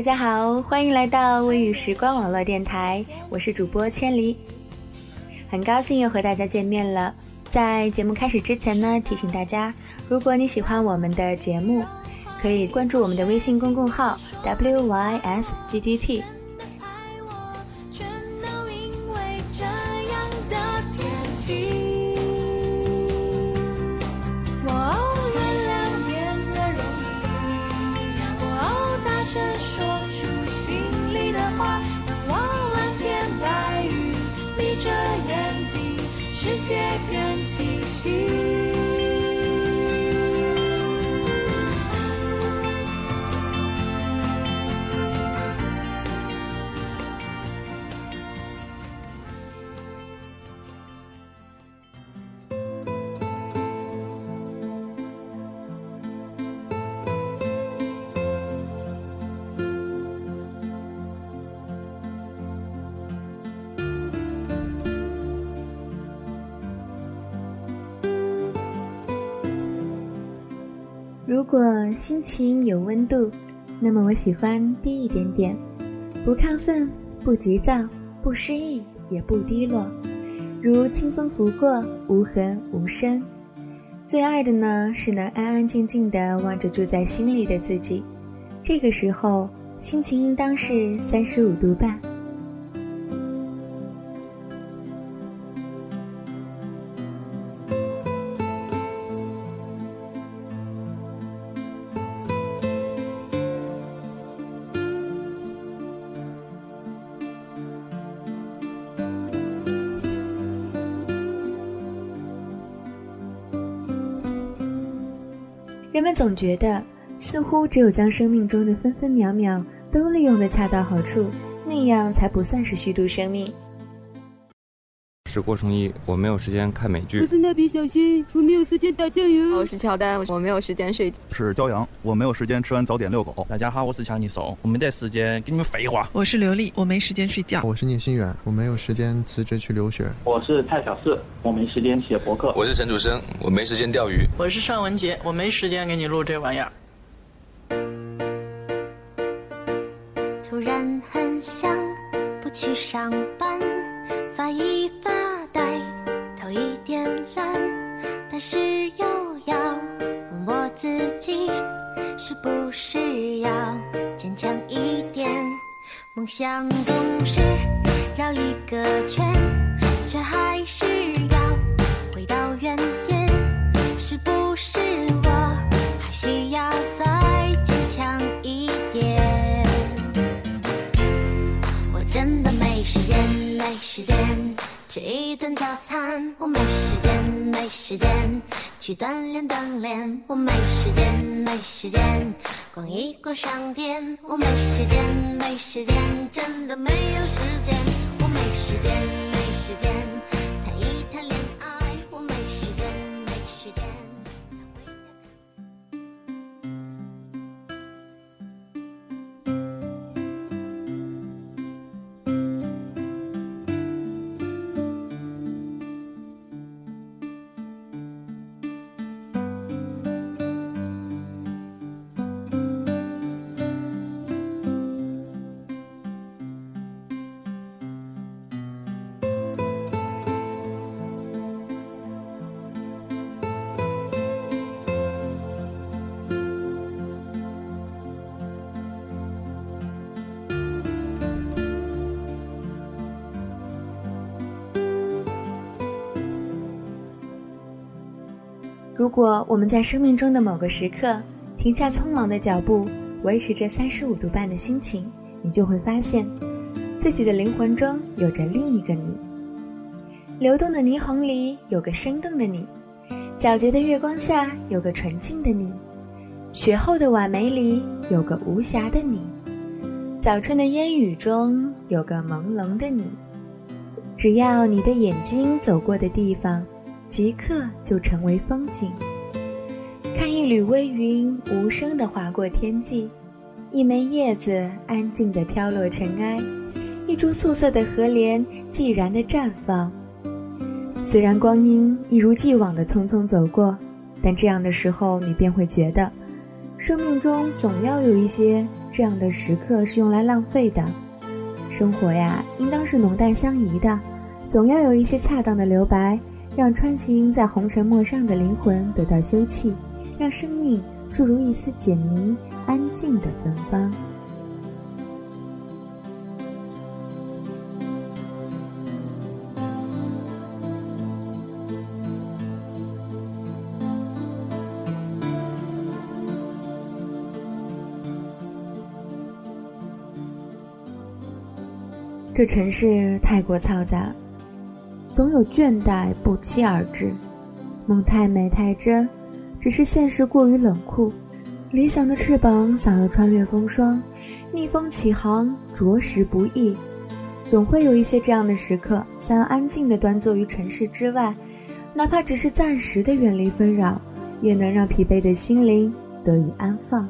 大家好，欢迎来到微雨时光网络电台，我是主播千里，很高兴又和大家见面了。在节目开始之前呢，提醒大家，如果你喜欢我们的节目，可以关注我们的微信公众号 wysgdt 世界变清晰。如果心情有温度，那么我喜欢低一点点，不亢奋，不急躁，不失意，也不低落，如清风拂过，无痕无声。最爱的呢，是能安安静静的望着住在心里的自己，这个时候心情应当是三十五度半。人们总觉得，似乎只有将生命中的分分秒秒都利用的恰到好处，那样才不算是虚度生命。是郭崇义，我没有时间看美剧。我是蜡笔小新，我没有时间打酱油。我是乔丹，我没有时间睡觉。是骄阳，我没有时间吃完早点遛狗。大家好，我是强尼手，我没得时间跟你们废话。我是刘丽，我没时间睡觉。我是聂新远，我没有时间辞职去留学。我是蔡小四，我没时间写博客。我是陈楚生，我没时间钓鱼。我是尚文杰，我没时间给你录这玩意儿。突然很想不去上班，是又要问我自己，是不是要坚强一点？梦想总是绕一个圈，却还是要回到原点。是不是我还需要再坚强一点？我真的没时间，没时间。吃一顿早餐，我没时间，没时间去锻炼锻炼，我没时间，没时间逛一逛商店，我没时间，没时间，真的没有时间，我没时间，没时间。如果我们在生命中的某个时刻停下匆忙的脚步，维持着三十五度半的心情，你就会发现，自己的灵魂中有着另一个你。流动的霓虹里有个生动的你，皎洁的月光下有个纯净的你，雪后的晚梅里有个无瑕的你，早春的烟雨中有个朦胧的你。只要你的眼睛走过的地方，即刻就成为风景。看一缕微云无声地划过天际，一枚叶子安静地飘落尘埃，一株素色的荷莲寂然地绽放。虽然光阴一如既往的匆匆走过，但这样的时候，你便会觉得，生命中总要有一些这样的时刻是用来浪费的。生活呀，应当是浓淡相宜的，总要有一些恰当的留白，让穿行在红尘陌上的灵魂得到休憩，让生命注入一丝简宁、安静的芬芳。这城市太过嘈杂，总有倦怠不期而至。梦太美太真，只是现实过于冷酷。理想的翅膀想要穿越风霜，逆风起航着实不易。总会有一些这样的时刻，想要安静地端坐于城市之外，哪怕只是暂时的远离纷扰，也能让疲惫的心灵得以安放。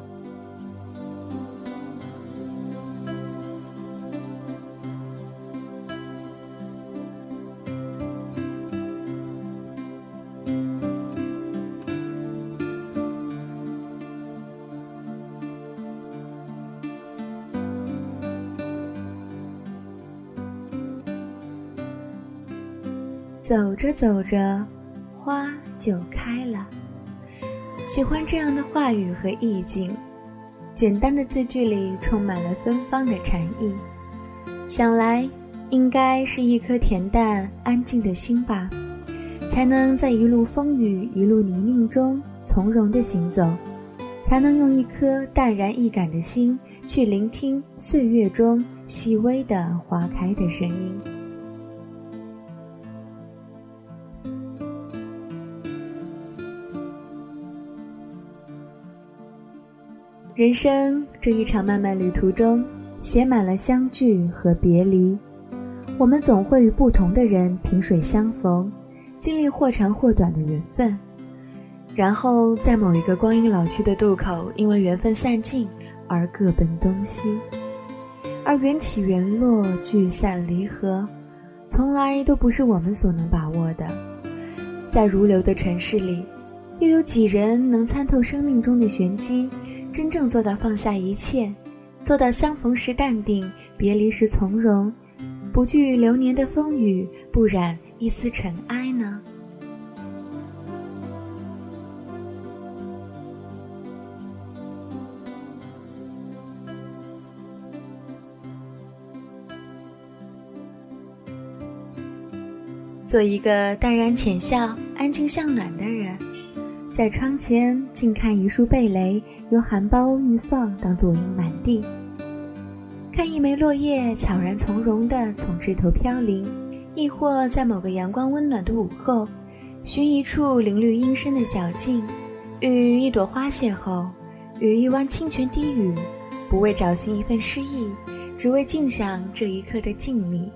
走着走着，花就开了。喜欢这样的话语和意境，简单的字句里充满了芬芳的禅意。想来，应该是一颗恬淡安静的心吧，才能在一路风雨、一路泥泞中从容的行走，才能用一颗淡然易感的心去聆听岁月中细微的花开的声音。人生这一场漫漫旅途中，写满了相聚和别离。我们总会与不同的人萍水相逢，经历或长或短的缘分，然后在某一个光阴老去的渡口，因为缘分散尽而各奔东西。而缘起缘落、聚散离合，从来都不是我们所能把握的。在如流的城市里，又有几人能参透生命中的玄机？真正做到放下一切，做到相逢时淡定，别离时从容，不惧流年的风雨，不染一丝尘埃呢？做一个淡然浅笑、安静向暖的人。在窗前静看一树蓓蕾，由含苞欲放到落英满地；看一枚落叶悄然从容地从枝头飘零；亦或在某个阳光温暖的午后，寻一处林绿阴深的小径，与一朵花邂逅，与一湾清泉低语，不为找寻一份诗意，只为静享这一刻的静谧。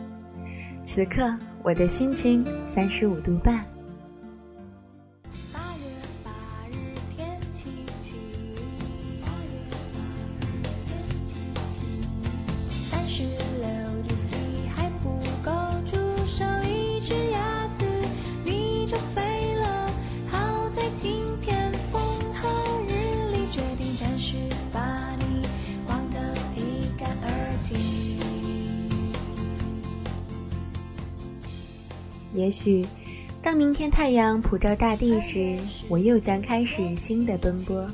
此刻，我的心情三十五度半。也许，当明天太阳普照大地时，我又将开始新的奔波，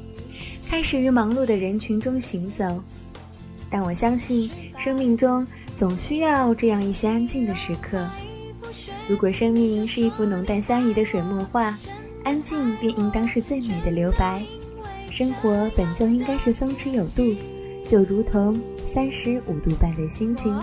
开始于忙碌的人群中行走。但我相信，生命中总需要这样一些安静的时刻。如果生命是一幅浓淡相宜的水墨画，安静便应当是最美的留白。生活本就应该是松弛有度，就如同三十五度半的心情。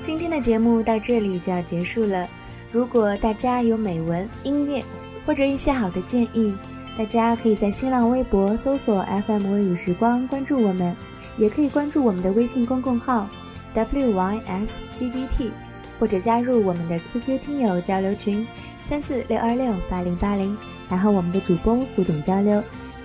今天的节目到这里就要结束了。如果大家有美文、音乐或者一些好的建议，大家可以在新浪微博搜索 FM 微雨时光关注我们，也可以关注我们的微信公共号 WYSGDT，或者加入我们的 QQ 听友交流群三四六二六八零八零，来和我们的主播互动交流。